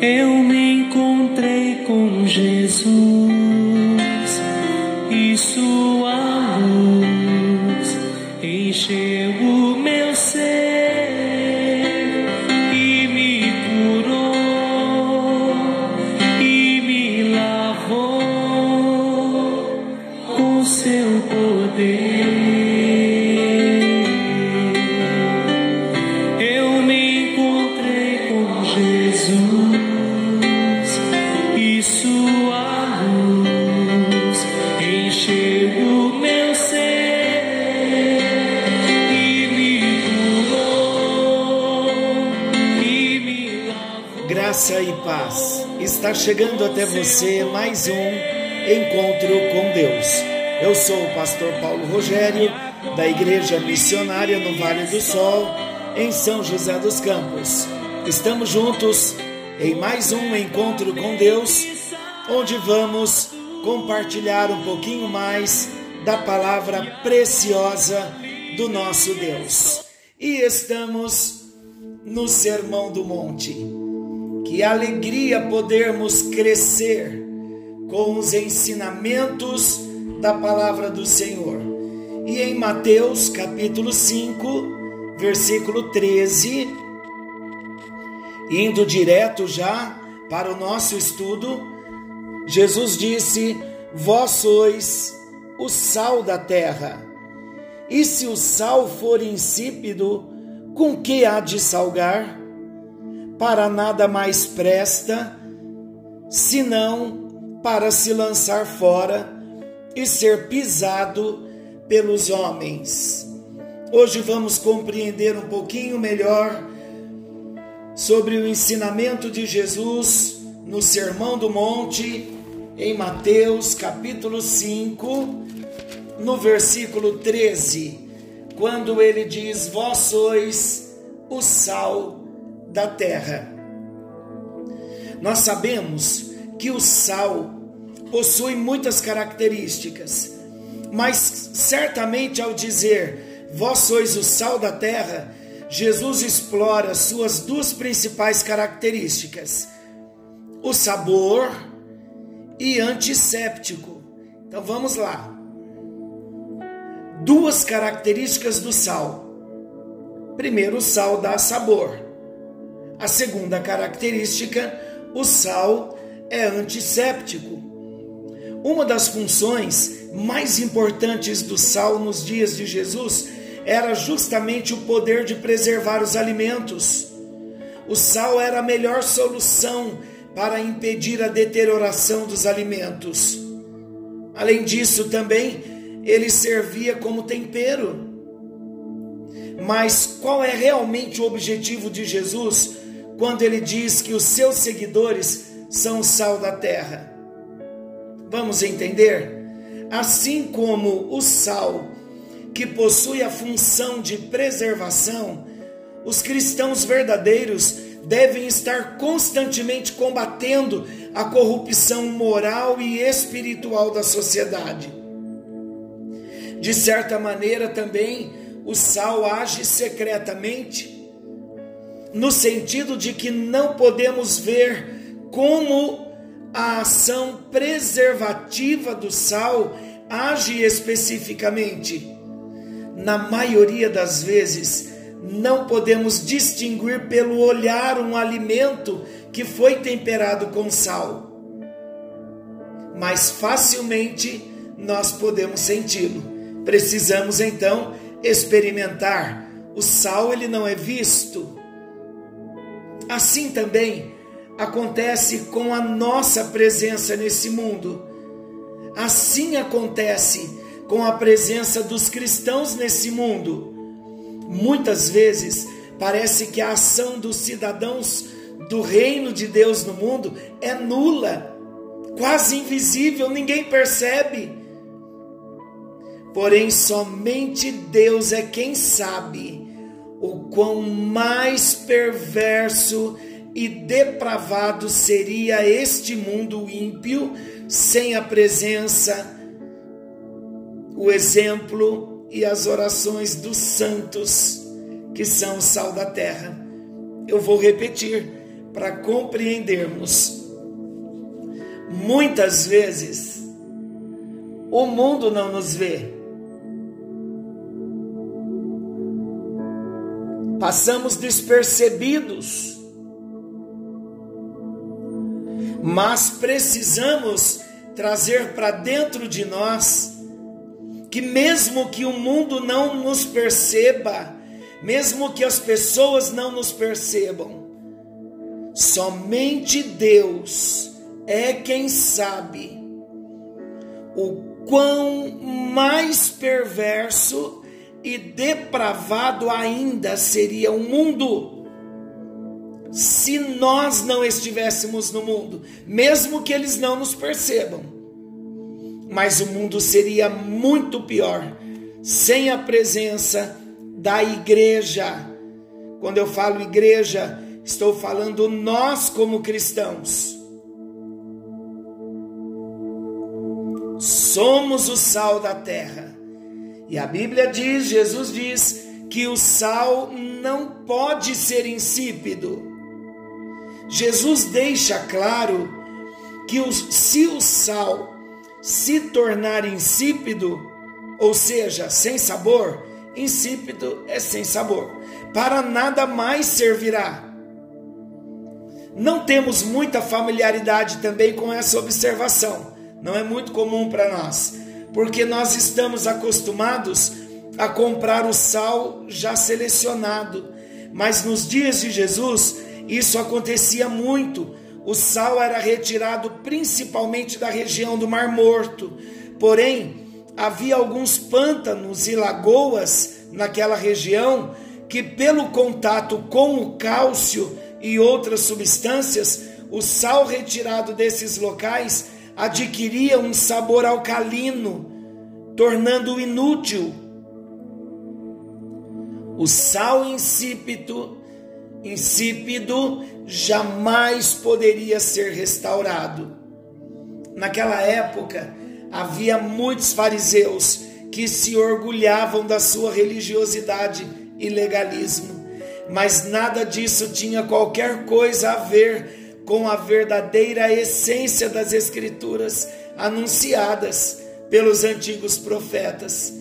eu me encontrei com Jesus. E chegando até você mais um encontro com Deus. Eu sou o pastor Paulo Rogério, da Igreja Missionária no Vale do Sol, em São José dos Campos. Estamos juntos em mais um encontro com Deus, onde vamos compartilhar um pouquinho mais da palavra preciosa do nosso Deus. E estamos no Sermão do Monte. Que alegria podermos crescer com os ensinamentos da palavra do Senhor. E em Mateus capítulo 5, versículo 13, indo direto já para o nosso estudo, Jesus disse: Vós sois o sal da terra. E se o sal for insípido, com que há de salgar? Para nada mais presta, senão para se lançar fora e ser pisado pelos homens. Hoje vamos compreender um pouquinho melhor sobre o ensinamento de Jesus no Sermão do Monte, em Mateus capítulo 5, no versículo 13, quando ele diz: Vós sois o sal da terra. Nós sabemos que o sal possui muitas características, mas certamente ao dizer vós sois o sal da terra, Jesus explora suas duas principais características: o sabor e antisséptico. Então vamos lá. Duas características do sal. Primeiro, o sal dá sabor. A segunda característica, o sal é antisséptico. Uma das funções mais importantes do sal nos dias de Jesus era justamente o poder de preservar os alimentos. O sal era a melhor solução para impedir a deterioração dos alimentos. Além disso, também ele servia como tempero. Mas qual é realmente o objetivo de Jesus quando ele diz que os seus seguidores são o sal da terra? Vamos entender? Assim como o sal, que possui a função de preservação, os cristãos verdadeiros devem estar constantemente combatendo a corrupção moral e espiritual da sociedade. De certa maneira, também o sal age secretamente, no sentido de que não podemos ver como a ação preservativa do sal age especificamente. Na maioria das vezes, não podemos distinguir pelo olhar um alimento que foi temperado com sal, mas facilmente nós podemos senti-lo. Precisamos então experimentar. O sal ele não é visto. Assim também acontece com a nossa presença nesse mundo. Assim acontece com a presença dos cristãos nesse mundo. Muitas vezes parece que a ação dos cidadãos do reino de Deus no mundo é nula, quase invisível, ninguém percebe. Porém, somente Deus é quem sabe o quão mais perverso e depravado seria este mundo ímpio sem a presença, o exemplo e as orações dos santos que são o sal da terra. Eu vou repetir, para compreendermos. Muitas vezes o mundo não nos vê. Passamos despercebidos. Mas precisamos trazer para dentro de nós que mesmo que o mundo não nos perceba, mesmo que as pessoas não nos percebam, somente Deus é quem sabe o quão mais perverso e depravado ainda seria o mundo se nós não estivéssemos no mundo, mesmo que eles não nos percebam. Mas o mundo seria muito pior sem a presença da igreja. Quando eu falo igreja, estou falando nós como cristãos. Somos o sal da terra. E a Bíblia diz, Jesus diz, que o sal não pode ser insípido. Jesus deixa claro que o, se o sal se tornar insípido, ou seja, sem sabor, insípido é sem sabor, para nada mais servirá. Não temos muita familiaridade também com essa observação, não é muito comum para nós, porque nós estamos acostumados a comprar o sal já selecionado, mas nos dias de Jesus isso acontecia muito. O sal era retirado principalmente da região do Mar Morto, porém havia alguns pântanos e lagoas naquela região que, pelo contato com o cálcio e outras substâncias, o sal retirado desses locais adquiria um sabor alcalino, tornando-o inútil. O sal insípido, insípido jamais poderia ser restaurado. Naquela época, havia muitos fariseus que se orgulhavam da sua religiosidade e legalismo, mas nada disso tinha qualquer coisa a ver com a verdadeira essência das Escrituras anunciadas pelos antigos profetas.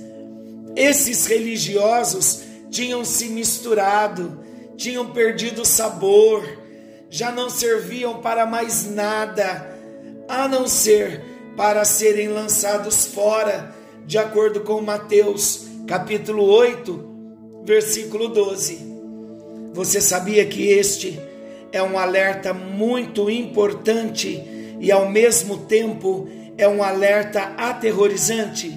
Esses religiosos tinham se misturado, tinham perdido o sabor, já não serviam para mais nada a não ser para serem lançados fora, de acordo com Mateus, capítulo 8, versículo 12. Você sabia que este é um alerta muito importante e ao mesmo tempo é um alerta aterrorizante?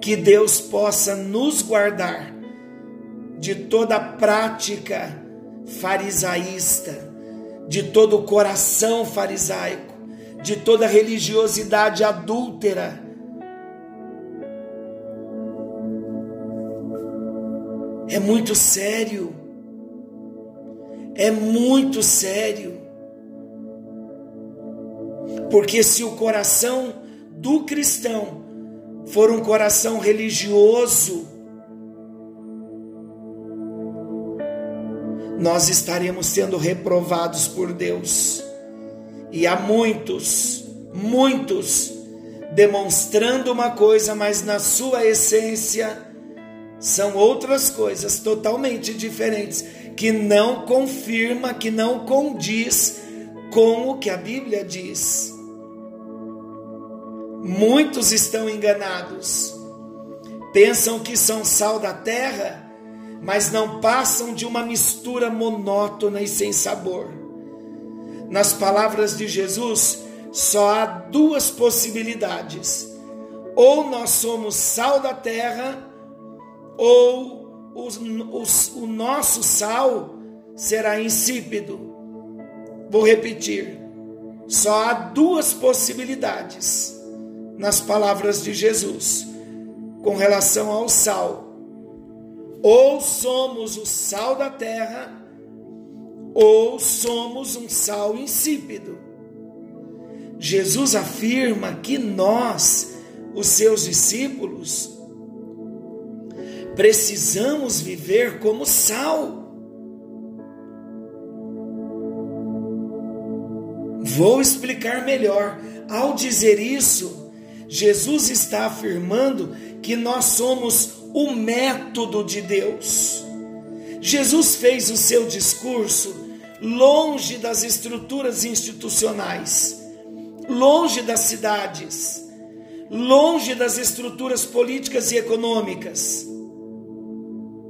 Que Deus possa nos guardar de toda prática farisaísta, de todo coração farisaico, de toda religiosidade adúltera. É muito sério. É muito sério. Porque se o coração do cristão for um coração religioso, nós estaremos sendo reprovados por Deus. E há muitos, muitos, demonstrando uma coisa, mas na sua essência são outras coisas totalmente diferentes, que não confirma, que não condiz com o que a Bíblia diz. Muitos estão enganados, pensam que são sal da terra, mas não passam de uma mistura monótona e sem sabor. Nas palavras de Jesus, só há duas possibilidades: ou nós somos sal da terra, ou o nosso sal será insípido. Vou repetir: só há duas possibilidades nas palavras de Jesus com relação ao sal ou somos o sal da terra, ou somos um sal insípido. Jesus afirma que nós, os seus discípulos, precisamos viver como sal. Vou explicar melhor. Ao dizer isso, Jesus está afirmando que nós somos o método de Deus. Jesus fez o seu discurso longe das estruturas institucionais, longe das cidades, longe das estruturas políticas e econômicas.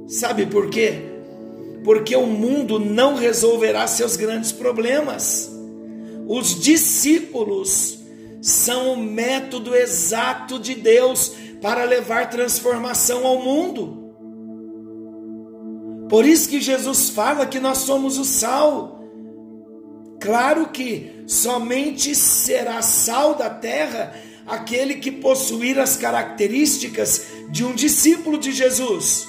Sabe por quê? Porque o mundo não resolverá seus grandes problemas. Os discípulos são o método exato de Deus para levar transformação ao mundo. Por isso que Jesus fala que nós somos o sal. Claro que somente será sal da terra aquele que possuir as características de um discípulo de Jesus.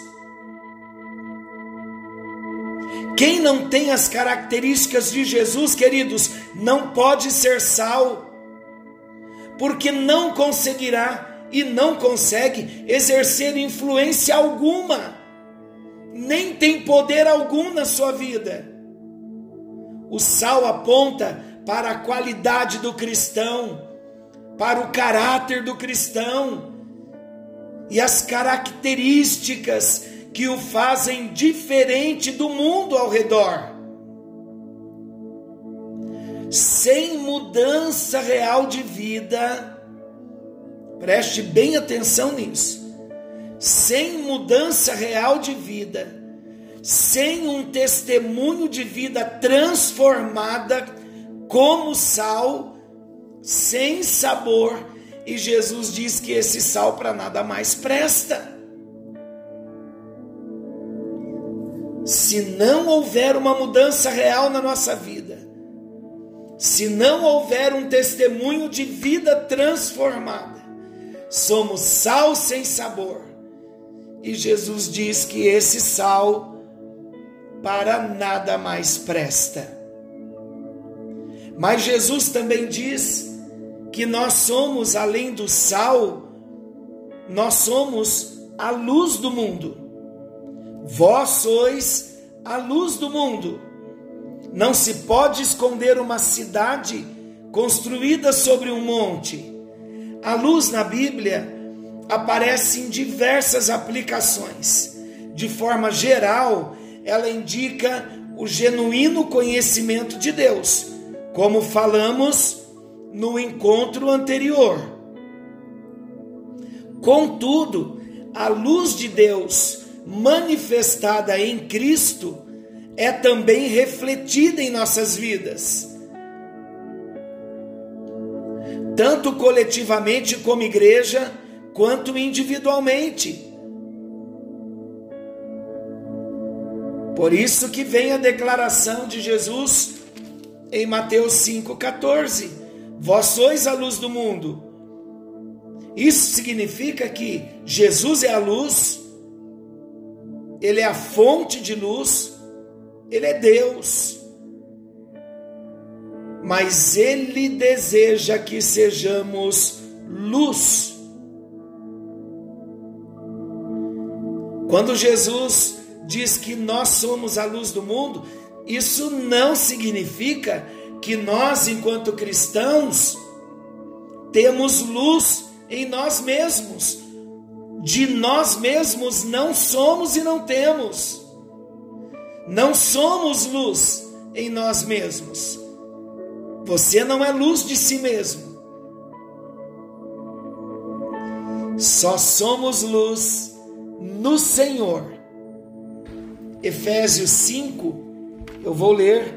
Quem não tem as características de Jesus, queridos, não pode ser sal, porque não conseguirá e não consegue exercer influência alguma, nem tem poder algum na sua vida. O sal aponta para a qualidade do cristão, para o caráter do cristão e as características que o fazem diferente do mundo ao redor. Sem mudança real de vida, preste bem atenção nisso. Sem mudança real de vida, sem um testemunho de vida transformada como sal, sem sabor, e Jesus diz que esse sal para nada mais presta. Se não houver uma mudança real na nossa vida, se não houver um testemunho de vida transformada, somos sal sem sabor. E Jesus diz que esse sal para nada mais presta. Mas Jesus também diz que nós somos, além do sal, nós somos a luz do mundo. Vós sois a luz do mundo. Não se pode esconder uma cidade construída sobre um monte. A luz na Bíblia aparece em diversas aplicações. De forma geral, ela indica o genuíno conhecimento de Deus, como falamos no encontro anterior. Contudo, a luz de Deus manifestada em Cristo é também refletida em nossas vidas. Tanto coletivamente como igreja, quanto individualmente. Por isso que vem a declaração de Jesus em Mateus 5,14: Vós sois a luz do mundo. Isso significa que Jesus é a luz, Ele é a fonte de luz, Ele é Deus. Mas Ele deseja que sejamos luz. Quando Jesus diz que nós somos a luz do mundo, isso não significa que nós, enquanto cristãos, temos luz em nós mesmos. De nós mesmos não somos e não temos. Não somos luz em nós mesmos. Você não é luz de si mesmo. Só somos luz no Senhor. Efésios 5, eu vou ler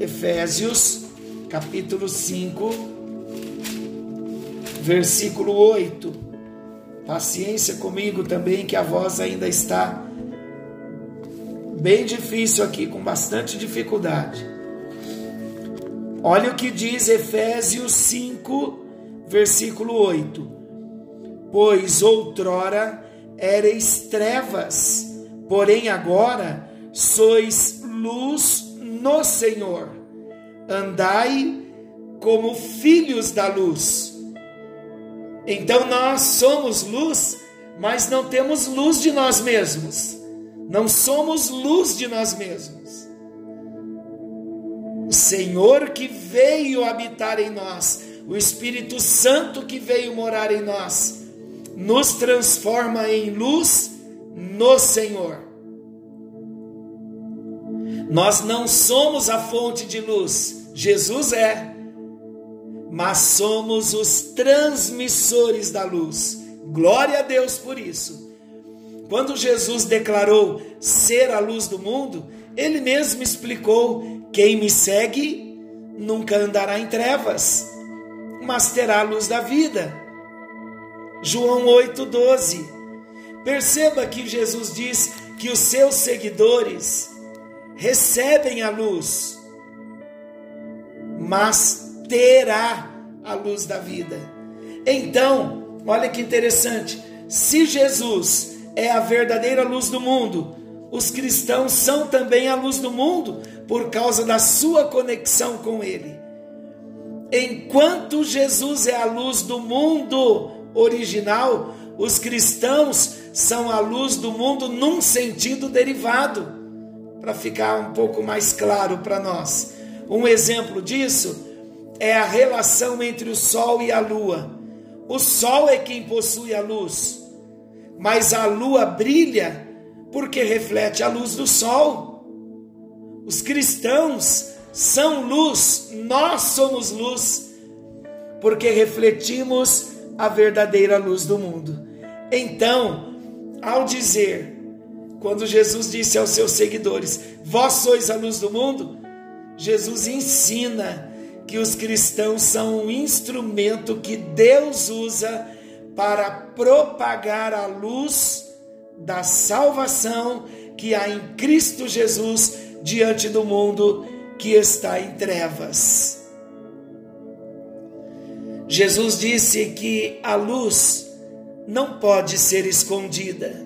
Efésios capítulo 5, versículo 8. Paciência comigo também, que a voz ainda está bem difícil aqui, com bastante dificuldade. Olha o que diz Efésios 5, versículo 8. Pois outrora ereis trevas, porém agora sois luz no Senhor. Andai como filhos da luz. Então nós somos luz, mas não temos luz de nós mesmos. Não somos luz de nós mesmos. O Senhor que veio habitar em nós, o Espírito Santo que veio morar em nós, nos transforma em luz no Senhor. Nós não somos a fonte de luz, Jesus é, mas somos os transmissores da luz. Glória a Deus por isso. Quando Jesus declarou ser a luz do mundo, ele mesmo explicou: quem me segue nunca andará em trevas, mas terá a luz da vida. João 8,12. Perceba que Jesus diz que os seus seguidores recebem a luz, mas terá a luz da vida. Então, olha que interessante: se Jesus é a verdadeira luz do mundo, os cristãos são também a luz do mundo por causa da sua conexão com Ele. Enquanto Jesus é a luz do mundo original, os cristãos são a luz do mundo num sentido derivado para ficar um pouco mais claro para nós. Um exemplo disso é a relação entre o Sol e a Lua. O Sol é quem possui a luz, mas a Lua brilha porque reflete a luz do Sol. Os cristãos são luz, nós somos luz, porque refletimos a verdadeira luz do mundo. Então, ao dizer quando Jesus disse aos seus seguidores: Vós sois a luz do mundo, Jesus ensina que os cristãos são um instrumento que Deus usa para propagar a luz da salvação que há em Cristo Jesus diante do mundo que está em trevas. Jesus disse que a luz não pode ser escondida.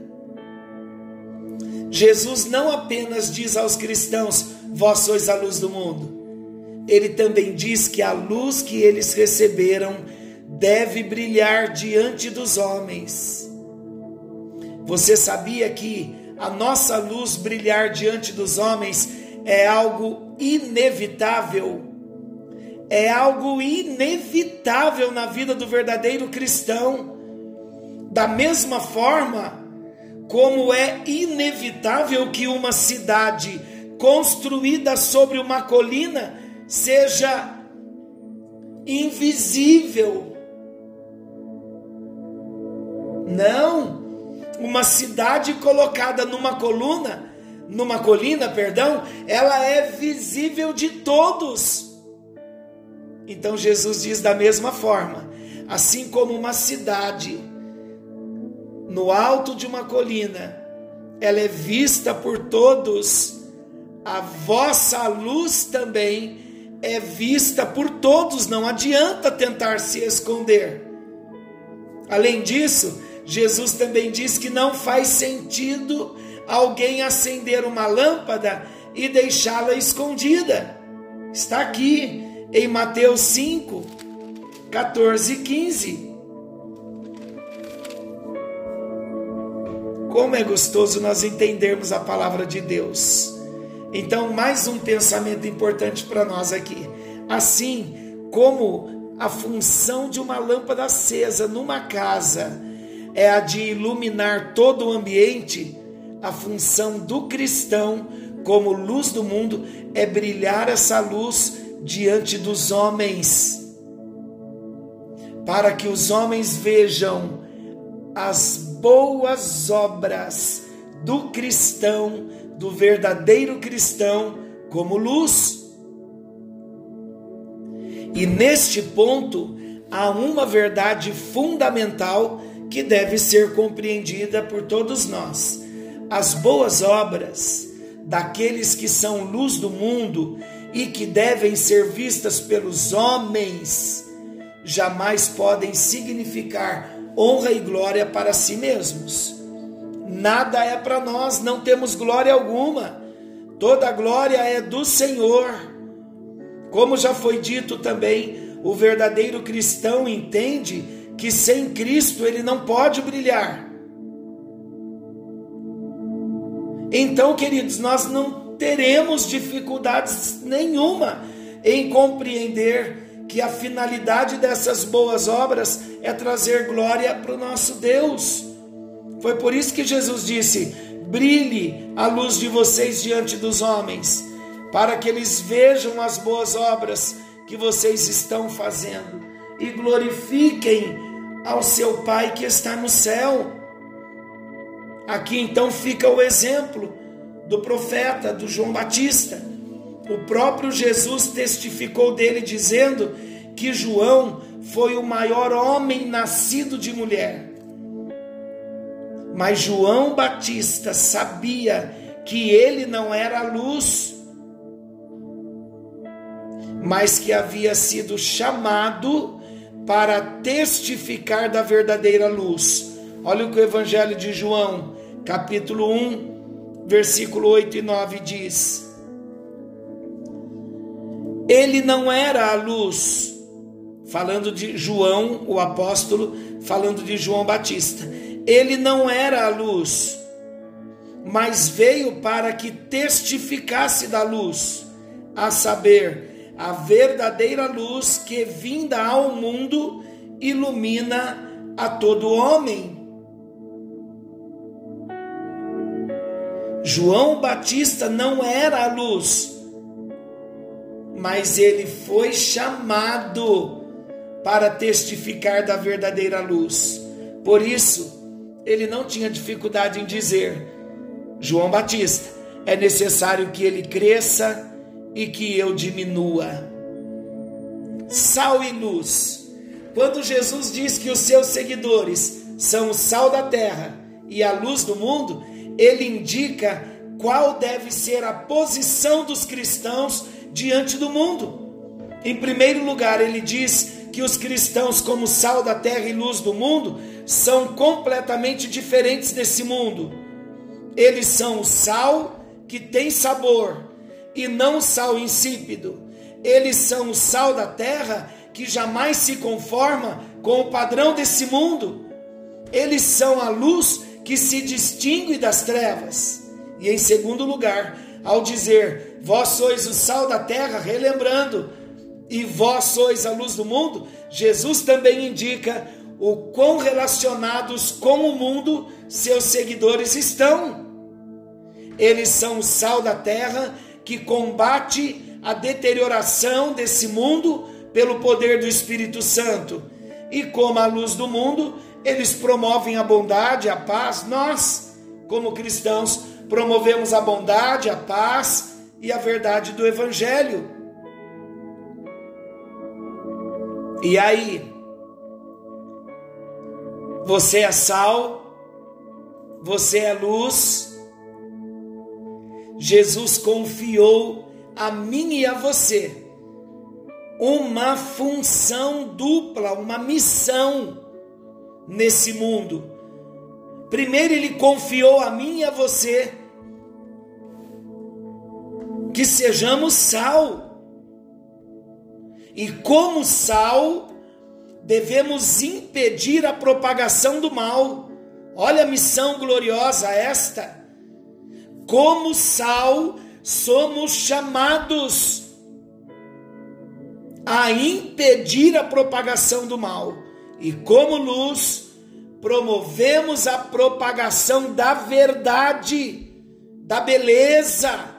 Jesus não apenas diz aos cristãos: Vós sois a luz do mundo. Ele também diz que a luz que eles receberam deve brilhar diante dos homens. Você sabia que a nossa luz brilhar diante dos homens é algo inevitável? É algo inevitável na vida do verdadeiro cristão. Da mesma forma, como é inevitável que uma cidade construída sobre uma colina seja invisível. Não, uma cidade colocada numa coluna, numa colina, perdão, ela é visível de todos. Então Jesus diz da mesma forma, assim como uma cidade no alto de uma colina, ela é vista por todos, a vossa luz também é vista por todos, não adianta tentar se esconder. Além disso, Jesus também diz que não faz sentido alguém acender uma lâmpada e deixá-la escondida. Está aqui em Mateus 5, 14 e 15. Como é gostoso nós entendermos a palavra de Deus. Então, mais um pensamento importante para nós aqui. Assim como a função de uma lâmpada acesa numa casa é a de iluminar todo o ambiente, a função do cristão, como luz do mundo, é brilhar essa luz diante dos homens, para que os homens vejam as boas obras do cristão, do verdadeiro cristão, como luz. E neste ponto há uma verdade fundamental que deve ser compreendida por todos nós. As boas obras daqueles que são luz do mundo e que devem ser vistas pelos homens jamais podem significar honra e glória para si mesmos. Nada é para nós, não temos glória alguma. Toda glória é do Senhor. Como já foi dito também, o verdadeiro cristão entende que sem Cristo ele não pode brilhar. Então, queridos, nós não teremos dificuldades nenhuma em compreender que a finalidade dessas boas obras é trazer glória para o nosso Deus. Foi por isso que Jesus disse: brilhe a luz de vocês diante dos homens, para que eles vejam as boas obras que vocês estão fazendo e glorifiquem ao seu Pai que está no céu. Aqui então fica o exemplo do profeta, do João Batista. O próprio Jesus testificou dele dizendo que João foi o maior homem nascido de mulher. Mas João Batista sabia que ele não era a luz, mas que havia sido chamado para testificar da verdadeira luz. Olha o que o Evangelho de João, capítulo 1, versículo 8 e 9 diz: Ele não era a luz, falando de João, o apóstolo, falando de João Batista. Ele não era a luz, mas veio para que testificasse da luz, a saber, a verdadeira luz que vinda ao mundo ilumina a todo homem. João Batista não era a luz, mas ele foi chamado para testificar da verdadeira luz. Por isso, ele não tinha dificuldade em dizer: João Batista, é necessário que ele cresça e que eu diminua. Sal e luz. Quando Jesus diz que os seus seguidores são o sal da terra e a luz do mundo, ele indica qual deve ser a posição dos cristãos diante do mundo. Em primeiro lugar, ele diz que os cristãos, como sal da terra e luz do mundo, são completamente diferentes desse mundo. Eles são o sal que tem sabor e não o sal insípido. Eles são o sal da terra que jamais se conforma com o padrão desse mundo. Eles são a luz que se distingue das trevas. E em segundo lugar, ao dizer: Vós sois o sal da terra, relembrando, e vós sois a luz do mundo, Jesus também indica o quão relacionados com o mundo seus seguidores estão. Eles são o sal da terra que combate a deterioração desse mundo pelo poder do Espírito Santo. E como a luz do mundo, eles promovem a bondade, a paz. Nós, como cristãos, promovemos a bondade, a paz e a verdade do Evangelho. E aí, você é sal, você é luz. Jesus confiou a mim e a você uma função dupla, uma missão nesse mundo. Primeiro, ele confiou a mim e a você que sejamos sal. E como sal, devemos impedir a propagação do mal. Olha a missão gloriosa esta. Como sal, somos chamados a impedir a propagação do mal. E como luz, promovemos a propagação da verdade, da beleza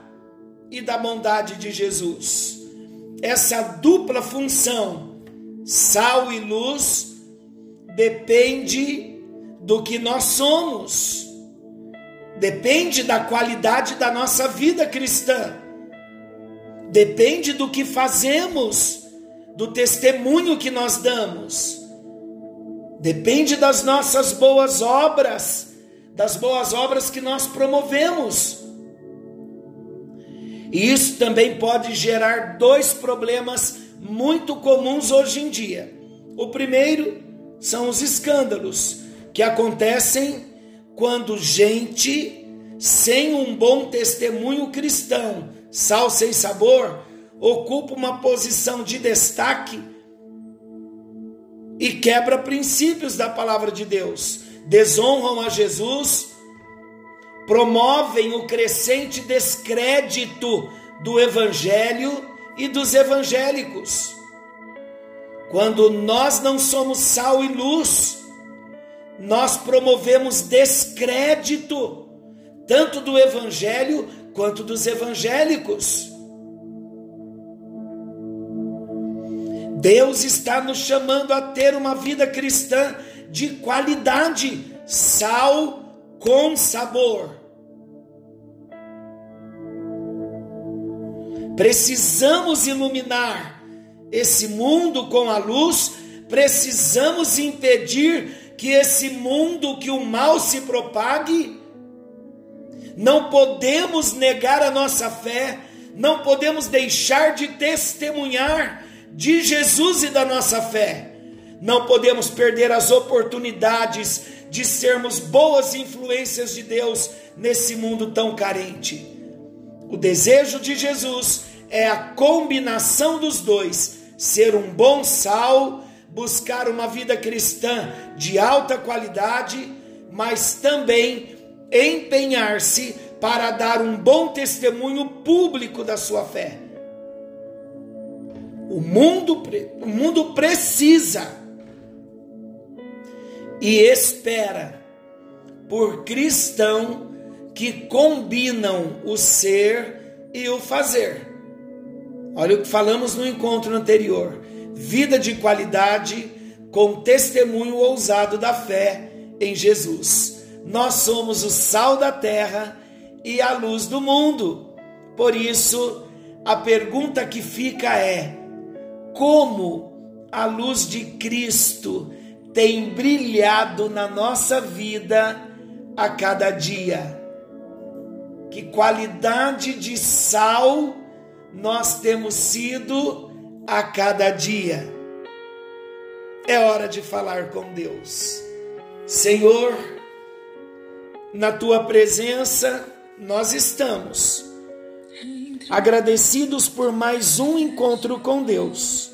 e da bondade de Jesus. Essa dupla função, sal e luz, depende do que nós somos, depende da qualidade da nossa vida cristã, depende do que fazemos, do testemunho que nós damos. Depende das nossas boas obras, das boas obras que nós promovemos. E isso também pode gerar dois problemas muito comuns hoje em dia. O primeiro são os escândalos que acontecem quando gente sem um bom testemunho cristão, sal sem sabor, ocupa uma posição de destaque e quebra princípios da palavra de Deus, desonram a Jesus, promovem o crescente descrédito do evangelho e dos evangélicos. Quando nós não somos sal e luz, nós promovemos descrédito, tanto do evangelho quanto dos evangélicos. Deus está nos chamando a ter uma vida cristã de qualidade, sal com sabor. Precisamos iluminar esse mundo com a luz, precisamos impedir que esse mundo, que o mal se propague. Não podemos negar a nossa fé, não podemos deixar de testemunhar de Jesus e da nossa fé. Não podemos perder as oportunidades de sermos boas influências de Deus nesse mundo tão carente. O desejo de Jesus é a combinação dos dois: ser um bom sal, buscar uma vida cristã de alta qualidade, mas também empenhar-se para dar um bom testemunho público da sua fé. O mundo, o mundo precisa e espera por cristão que combinam o ser e o fazer. Olha o que falamos no encontro anterior: vida de qualidade com testemunho ousado da fé em Jesus. Nós somos o sal da terra e a luz do mundo. Por isso, a pergunta que fica é: como a luz de Cristo tem brilhado na nossa vida a cada dia. Que qualidade de sal nós temos sido a cada dia. É hora de falar com Deus. Senhor, na tua presença nós estamos agradecidos por mais um encontro com Deus.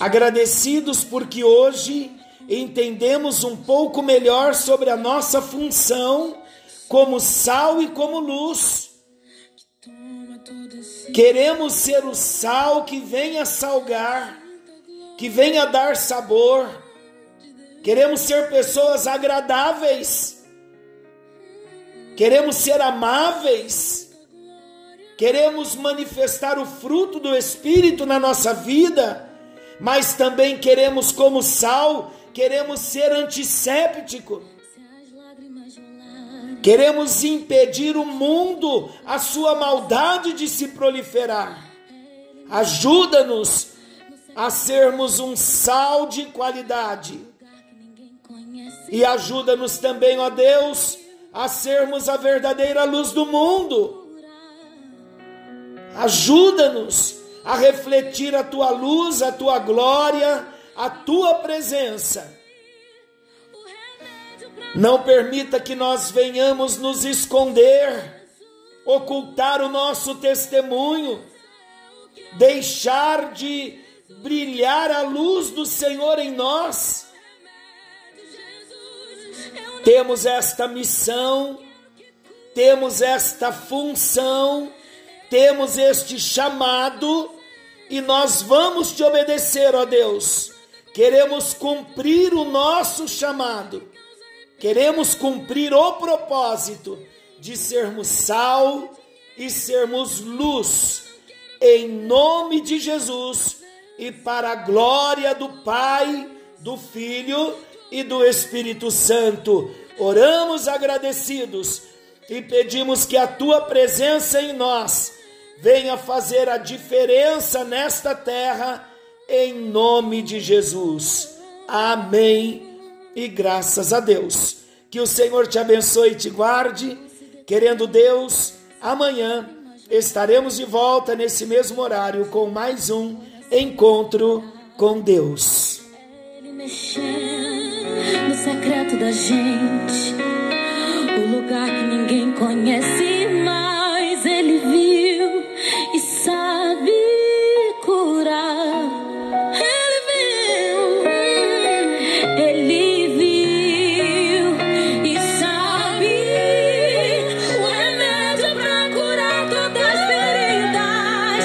Agradecidos porque hoje entendemos um pouco melhor sobre a nossa função como sal e como luz. Queremos ser o sal que venha salgar, que venha dar sabor. Queremos ser pessoas agradáveis. Queremos ser amáveis. Queremos manifestar o fruto do Espírito na nossa vida, mas também queremos, como sal, queremos ser antisséptico. Queremos impedir o mundo, a sua maldade de se proliferar. Ajuda-nos a sermos um sal de qualidade. E ajuda-nos também, ó Deus, a sermos a verdadeira luz do mundo. Ajuda-nos a refletir a tua luz, a tua glória, a tua presença. Não permita que nós venhamos nos esconder, ocultar o nosso testemunho, deixar de brilhar a luz do Senhor em nós. Temos esta missão, temos esta função, temos este chamado e nós vamos te obedecer, ó Deus queremos cumprir o nosso chamado, queremos cumprir o propósito de sermos sal e sermos luz, em nome de Jesus e para a glória do Pai, do Filho e do Espírito Santo. Oramos agradecidos e pedimos que a tua presença em nós venha fazer a diferença nesta terra em nome de Jesus. Amém. E graças a Deus. Que o Senhor te abençoe e te guarde. Querendo Deus, amanhã estaremos de volta nesse mesmo horário com mais um encontro com Deus. No secreto da gente, o lugar que ninguém conhece.